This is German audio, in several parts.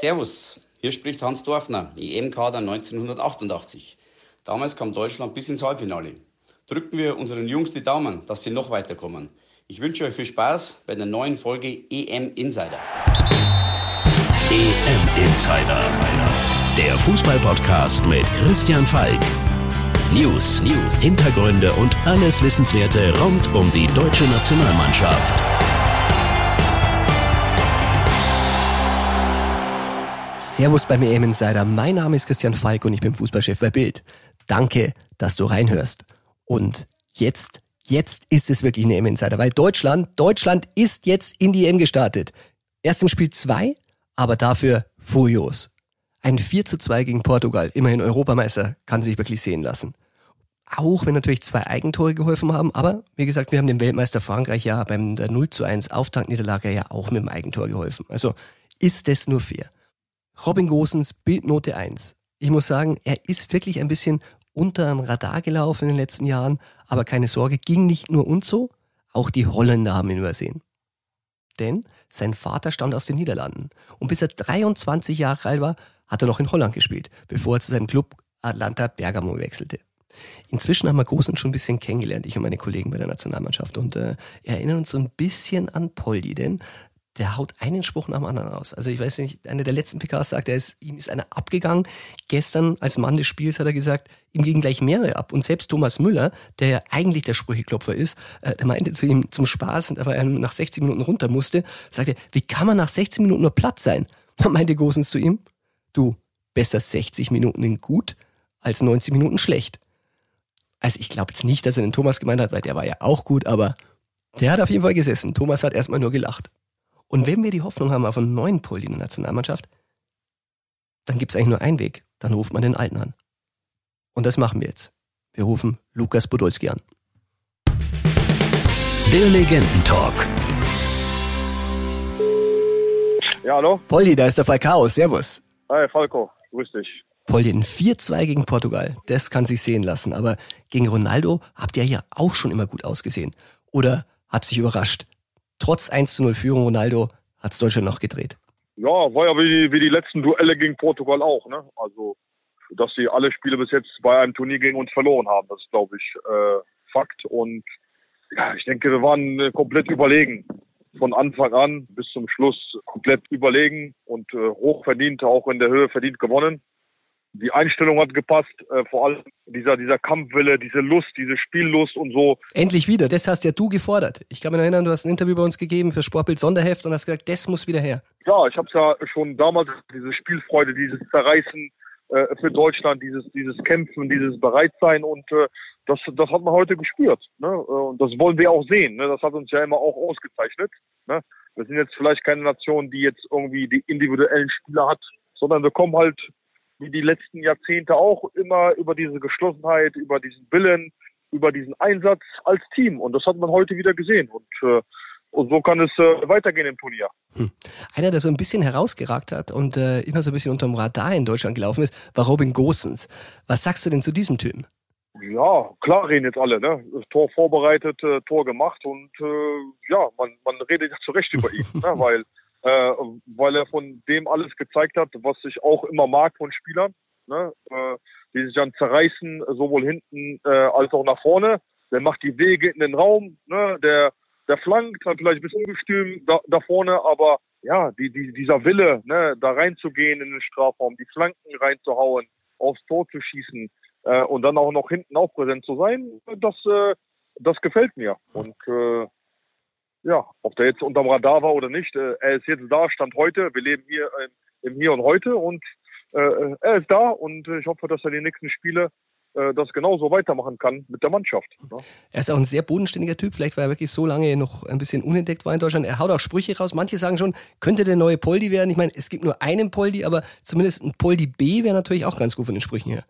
Servus, hier spricht Hans Dorfner, EM-Kader 1988. Damals kam Deutschland bis ins Halbfinale. Drücken wir unseren Jungs die Daumen, dass sie noch weiterkommen. Ich wünsche euch viel Spaß bei der neuen Folge EM Insider. EM Insider, der Fußballpodcast mit Christian Falk. News, News, Hintergründe und alles Wissenswerte rund um die deutsche Nationalmannschaft. Servus beim EM Insider. Mein Name ist Christian Falk und ich bin Fußballchef bei Bild. Danke, dass du reinhörst. Und jetzt, jetzt ist es wirklich ein EM Insider, weil Deutschland, Deutschland ist jetzt in die EM gestartet. Erst im Spiel 2, aber dafür furios. Ein 4 zu 2 gegen Portugal, immerhin Europameister, kann sich wirklich sehen lassen. Auch wenn natürlich zwei Eigentore geholfen haben, aber wie gesagt, wir haben dem Weltmeister Frankreich ja beim der 0 zu 1 Auftaktniederlage ja auch mit dem Eigentor geholfen. Also ist das nur fair. Robin Gosens Bildnote 1. Ich muss sagen, er ist wirklich ein bisschen unter dem Radar gelaufen in den letzten Jahren, aber keine Sorge, ging nicht nur uns so, auch die Holländer haben ihn übersehen. Denn sein Vater stammt aus den Niederlanden und bis er 23 Jahre alt war, hat er noch in Holland gespielt, bevor er zu seinem Club Atlanta Bergamo wechselte. Inzwischen haben wir Großen schon ein bisschen kennengelernt, ich und meine Kollegen bei der Nationalmannschaft. Und äh, erinnern uns so ein bisschen an Poldi, denn der haut einen Spruch nach dem anderen raus. Also ich weiß nicht, einer der letzten PKs sagt, er ist, ihm ist einer abgegangen. Gestern als Mann des Spiels hat er gesagt, ihm gingen gleich mehrere ab. Und selbst Thomas Müller, der ja eigentlich der Sprücheklopfer ist, äh, der meinte zu ihm zum Spaß, aber er nach 60 Minuten runter musste, sagte, wie kann man nach 60 Minuten nur platt sein? Dann meinte Gosens zu ihm, du, besser 60 Minuten in gut als 90 Minuten schlecht. Also ich glaube jetzt nicht, dass er den Thomas gemeint hat, weil der war ja auch gut, aber der hat auf jeden Fall gesessen. Thomas hat erstmal nur gelacht. Und wenn wir die Hoffnung haben auf einen neuen Pol in der Nationalmannschaft, dann gibt es eigentlich nur einen Weg. Dann ruft man den Alten an. Und das machen wir jetzt. Wir rufen Lukas Podolski an. Der Legendentalk. Ja, hallo? Poldi, da ist der Falcao. Servus. Hi, Falco. Grüß dich. Poldi, ein 4-2 gegen Portugal. Das kann sich sehen lassen. Aber gegen Ronaldo habt ihr ja auch schon immer gut ausgesehen. Oder hat sich überrascht? Trotz 1 zu 0 Führung Ronaldo hat es Deutschland noch gedreht. Ja, war ja wie die, wie die letzten Duelle gegen Portugal auch. Ne? Also, dass sie alle Spiele bis jetzt bei einem Turnier gegen uns verloren haben, das ist, glaube ich, äh, Fakt. Und ja, ich denke, wir waren äh, komplett überlegen. Von Anfang an bis zum Schluss komplett überlegen und äh, hochverdient, auch in der Höhe verdient gewonnen die Einstellung hat gepasst, äh, vor allem dieser, dieser Kampfwille, diese Lust, diese Spiellust und so. Endlich wieder, das hast ja du gefordert. Ich kann mich erinnern, du hast ein Interview bei uns gegeben für Sportbild Sonderheft und hast gesagt, das muss wieder her. Ja, ich habe es ja schon damals, diese Spielfreude, dieses Zerreißen äh, für Deutschland, dieses, dieses Kämpfen, dieses Bereitsein und äh, das, das hat man heute gespürt. Ne? Und das wollen wir auch sehen. Ne? Das hat uns ja immer auch ausgezeichnet. Ne? Wir sind jetzt vielleicht keine Nation, die jetzt irgendwie die individuellen Spieler hat, sondern wir kommen halt wie die letzten Jahrzehnte auch immer über diese Geschlossenheit, über diesen Willen, über diesen Einsatz als Team. Und das hat man heute wieder gesehen. Und, äh, und so kann es äh, weitergehen im Turnier. Hm. Einer, der so ein bisschen herausgeragt hat und äh, immer so ein bisschen unterm Radar in Deutschland gelaufen ist, war Robin Gosens. Was sagst du denn zu diesem Typen? Ja, klar reden jetzt alle, ne? Tor vorbereitet, äh, Tor gemacht und äh, ja, man, man redet ja zu Recht über ihn, ne? weil äh, weil er von dem alles gezeigt hat, was ich auch immer mag von Spielern, ne? äh, die sich dann zerreißen, sowohl hinten äh, als auch nach vorne. Der macht die Wege in den Raum, ne? der, der flankt, hat vielleicht ein bisschen ungestüm da, da vorne, aber ja, die, die, dieser Wille, ne, da reinzugehen in den Strafraum, die Flanken reinzuhauen, aufs Tor zu schießen äh, und dann auch noch hinten auch präsent zu sein, das, äh, das gefällt mir. Und äh, ja, ob der jetzt unterm Radar war oder nicht, äh, er ist jetzt da, Stand heute. Wir leben hier äh, im Hier und Heute und äh, er ist da und ich hoffe, dass er die nächsten Spiele äh, das genauso weitermachen kann mit der Mannschaft. Ne? Er ist auch ein sehr bodenständiger Typ, vielleicht weil er wirklich so lange noch ein bisschen unentdeckt war in Deutschland. Er haut auch Sprüche raus. Manche sagen schon, könnte der neue Poldi werden. Ich meine, es gibt nur einen Poldi, aber zumindest ein Poldi B wäre natürlich auch ganz gut von den Sprüchen her.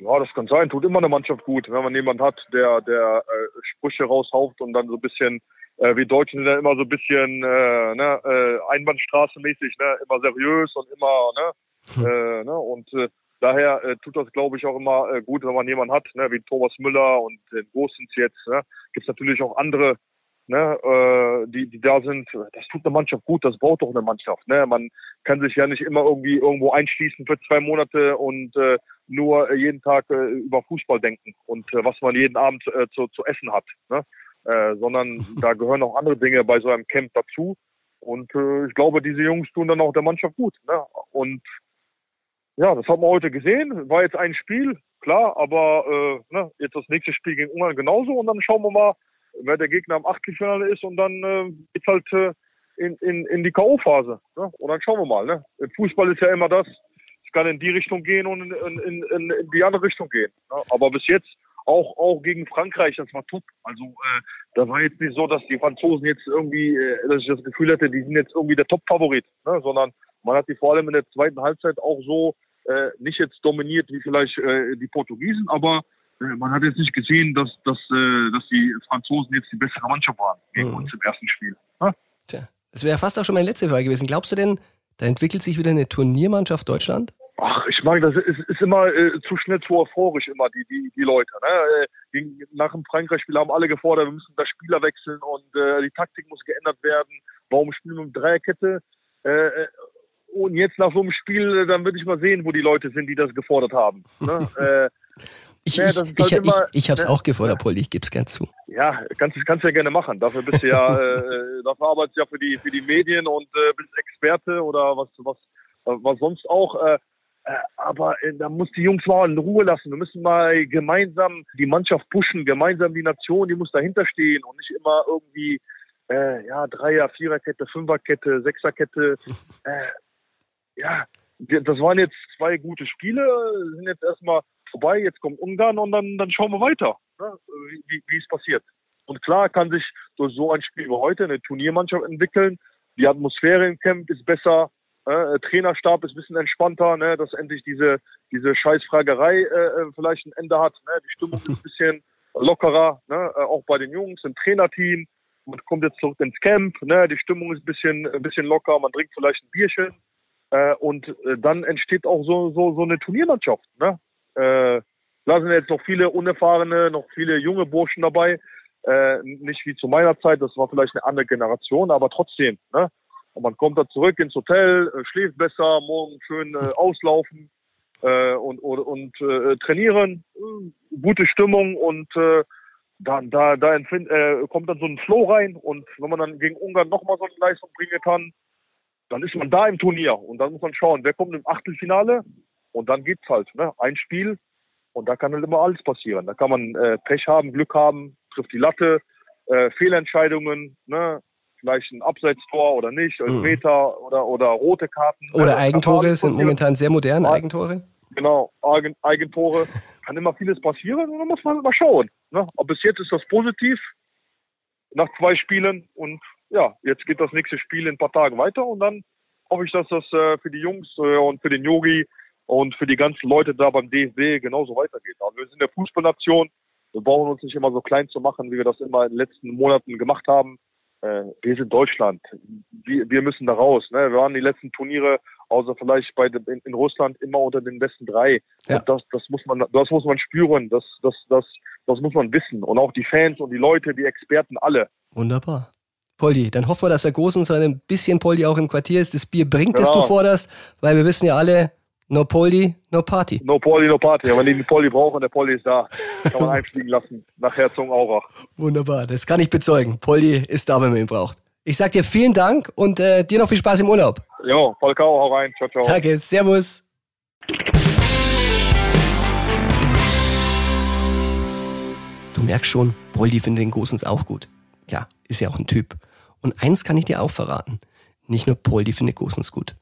Ja, das kann sein. Tut immer eine Mannschaft gut, wenn man jemanden hat, der, der äh, Sprüche raushaucht und dann so ein bisschen äh, wir Deutschen sind ja immer so ein bisschen äh, ne, äh, Einbahnstraße-mäßig, ne, immer seriös und immer, ne, hm. äh, ne und äh, daher äh, tut das, glaube ich, auch immer äh, gut, wenn man jemanden hat, ne, wie Thomas Müller und den Großens jetzt. Ne, Gibt es natürlich auch andere ne, äh, die, die da sind, das tut eine Mannschaft gut, das baut doch eine Mannschaft. Ne? Man kann sich ja nicht immer irgendwie irgendwo einschließen für zwei Monate und äh, nur jeden Tag äh, über Fußball denken und äh, was man jeden Abend äh, zu, zu essen hat. Ne? Äh, sondern da gehören auch andere Dinge bei so einem Camp dazu. Und äh, ich glaube, diese Jungs tun dann auch der Mannschaft gut. Ne? Und ja, das haben wir heute gesehen. War jetzt ein Spiel, klar, aber äh, ne, jetzt das nächste Spiel gegen Ungarn genauso und dann schauen wir mal, wer der Gegner am Achtelfinale ist und dann äh, geht's halt äh, in, in, in die K.O.-Phase. Ne? Und dann schauen wir mal. Ne? Fußball ist ja immer das, es kann in die Richtung gehen und in, in, in, in die andere Richtung gehen. Ne? Aber bis jetzt auch, auch gegen Frankreich, das war top. Also äh, da war jetzt nicht so, dass die Franzosen jetzt irgendwie, äh, dass ich das Gefühl hatte, die sind jetzt irgendwie der Top-Favorit, ne? sondern man hat die vor allem in der zweiten Halbzeit auch so äh, nicht jetzt dominiert wie vielleicht äh, die Portugiesen, aber man hat jetzt nicht gesehen, dass, dass, äh, dass die Franzosen jetzt die bessere Mannschaft waren gegen mhm. uns im ersten Spiel. Ne? Tja, das wäre fast auch schon meine letzte Frage gewesen. Glaubst du denn, da entwickelt sich wieder eine Turniermannschaft Deutschland? Ach, ich mag das ist, ist immer äh, zu schnell zu euphorisch immer die die die Leute. Ne? Gegen, nach dem Frankreich-Spiel haben alle gefordert, wir müssen da Spieler wechseln und äh, die Taktik muss geändert werden. Warum spielen wir mit Dreierkette? Äh, und jetzt nach so einem Spiel, dann würde ich mal sehen, wo die Leute sind, die das gefordert haben. Ne? ich, ne, ich, halt ich, immer, ich, ich habe es ne? auch gefordert, Polly, ich gebe es gern zu. Ja, kannst du kannst ja gerne machen. Dafür bist du ja, äh, dafür arbeitest du ja für die für die Medien und äh, bist Experte oder was was was sonst auch. Äh, äh aber äh, da muss die Jungs mal in Ruhe lassen. Wir müssen mal gemeinsam die Mannschaft pushen, gemeinsam die Nation, die muss dahinter stehen und nicht immer irgendwie äh, ja Dreier, Viererkette, Fünferkette, Sechserkette. Äh, ja, das waren jetzt zwei gute Spiele, sind jetzt erstmal vorbei, jetzt kommt Ungarn und dann, dann schauen wir weiter, ne, wie, wie es passiert. Und klar kann sich durch so ein Spiel wie heute eine Turniermannschaft entwickeln. Die Atmosphäre im Camp ist besser, äh, Trainerstab ist ein bisschen entspannter, ne, dass endlich diese, diese Scheißfragerei äh, vielleicht ein Ende hat. Ne. Die Stimmung ist ein bisschen lockerer, ne, äh, auch bei den Jungs, im Trainerteam. Man kommt jetzt zurück ins Camp, ne, die Stimmung ist ein bisschen, ein bisschen locker, man trinkt vielleicht ein Bierchen. Äh, und äh, dann entsteht auch so, so, so eine Turniermannschaft. Ne? Äh, da sind jetzt noch viele unerfahrene, noch viele junge Burschen dabei. Äh, nicht wie zu meiner Zeit, das war vielleicht eine andere Generation, aber trotzdem. Ne? Und man kommt da zurück ins Hotel, äh, schläft besser, morgen schön äh, auslaufen äh, und, und, und äh, trainieren, gute Stimmung und äh, da, da, empfind, kommt dann so ein Flow rein und wenn man dann gegen Ungarn nochmal so eine Leistung bringen kann, dann ist man da im Turnier und dann muss man schauen, wer kommt im Achtelfinale und dann geht's halt. Ne? Ein Spiel und da kann halt immer alles passieren. Da kann man äh, Pech haben, Glück haben, trifft die Latte, äh, Fehlentscheidungen, ne? vielleicht ein Abseitstor oder nicht, mhm. Meter oder, oder rote Karten. Oder ne? Eigentore sind momentan sehr modern, Eigentore. Genau, Eigen, Eigentore. kann immer vieles passieren und dann muss man mal schauen. Ne? Aber bis jetzt ist das positiv nach zwei Spielen und ja, jetzt geht das nächste Spiel in ein paar Tagen weiter und dann hoffe ich, dass das äh, für die Jungs äh, und für den Yogi und für die ganzen Leute da beim DFB genauso weitergeht. Also wir sind eine Fußballnation. Wir brauchen uns nicht immer so klein zu machen, wie wir das immer in den letzten Monaten gemacht haben. Äh, wir sind Deutschland. Wir, wir müssen da raus. Ne? Wir waren die letzten Turniere, außer vielleicht bei in, in Russland, immer unter den besten drei. Ja. Und das, das muss man, das muss man spüren. Das, das, das, das muss man wissen. Und auch die Fans und die Leute, die Experten, alle. Wunderbar. Poldi. Dann hoffen wir, dass der Gosen so ein bisschen Poldi auch im Quartier ist. Das Bier bringt, genau. das du forderst, weil wir wissen ja alle, no Poldi, no Party. No Poldi, no Party. Aber wenn die den Poldi brauchen, der Poldi ist da. Kann man einfliegen lassen nach Herzogenaurach. Wunderbar, das kann ich bezeugen. Poldi ist da, wenn man ihn braucht. Ich sag dir vielen Dank und äh, dir noch viel Spaß im Urlaub. Jo, Volkau, hau rein. Ciao, ciao. Danke, servus. Du merkst schon, Poldi findet den Gosens auch gut. Ja, ist ja auch ein Typ. Und eins kann ich dir auch verraten. Nicht nur Paul, die findet Gosens gut.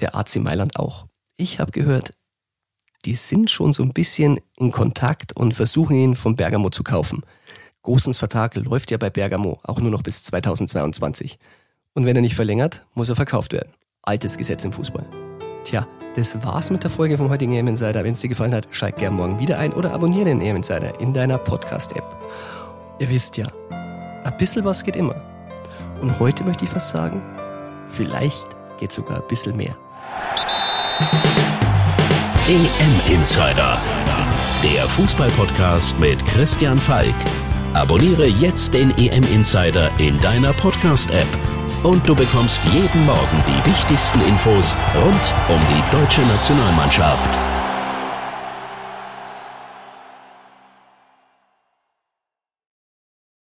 Der AC Mailand auch. Ich habe gehört, die sind schon so ein bisschen in Kontakt und versuchen ihn von Bergamo zu kaufen. Gosens Vertrag läuft ja bei Bergamo auch nur noch bis 2022. Und wenn er nicht verlängert, muss er verkauft werden. Altes Gesetz im Fußball. Tja, das war's mit der Folge vom heutigen EM Insider. Wenn es dir gefallen hat, schalt gerne morgen wieder ein oder abonniere den EM Insider in deiner Podcast-App. Ihr wisst ja, ein bisschen was geht immer. Und heute möchte ich fast sagen, vielleicht geht sogar ein bisschen mehr. EM Insider, der Fußballpodcast mit Christian Falk. Abonniere jetzt den EM Insider in deiner Podcast-App und du bekommst jeden Morgen die wichtigsten Infos rund um die deutsche Nationalmannschaft.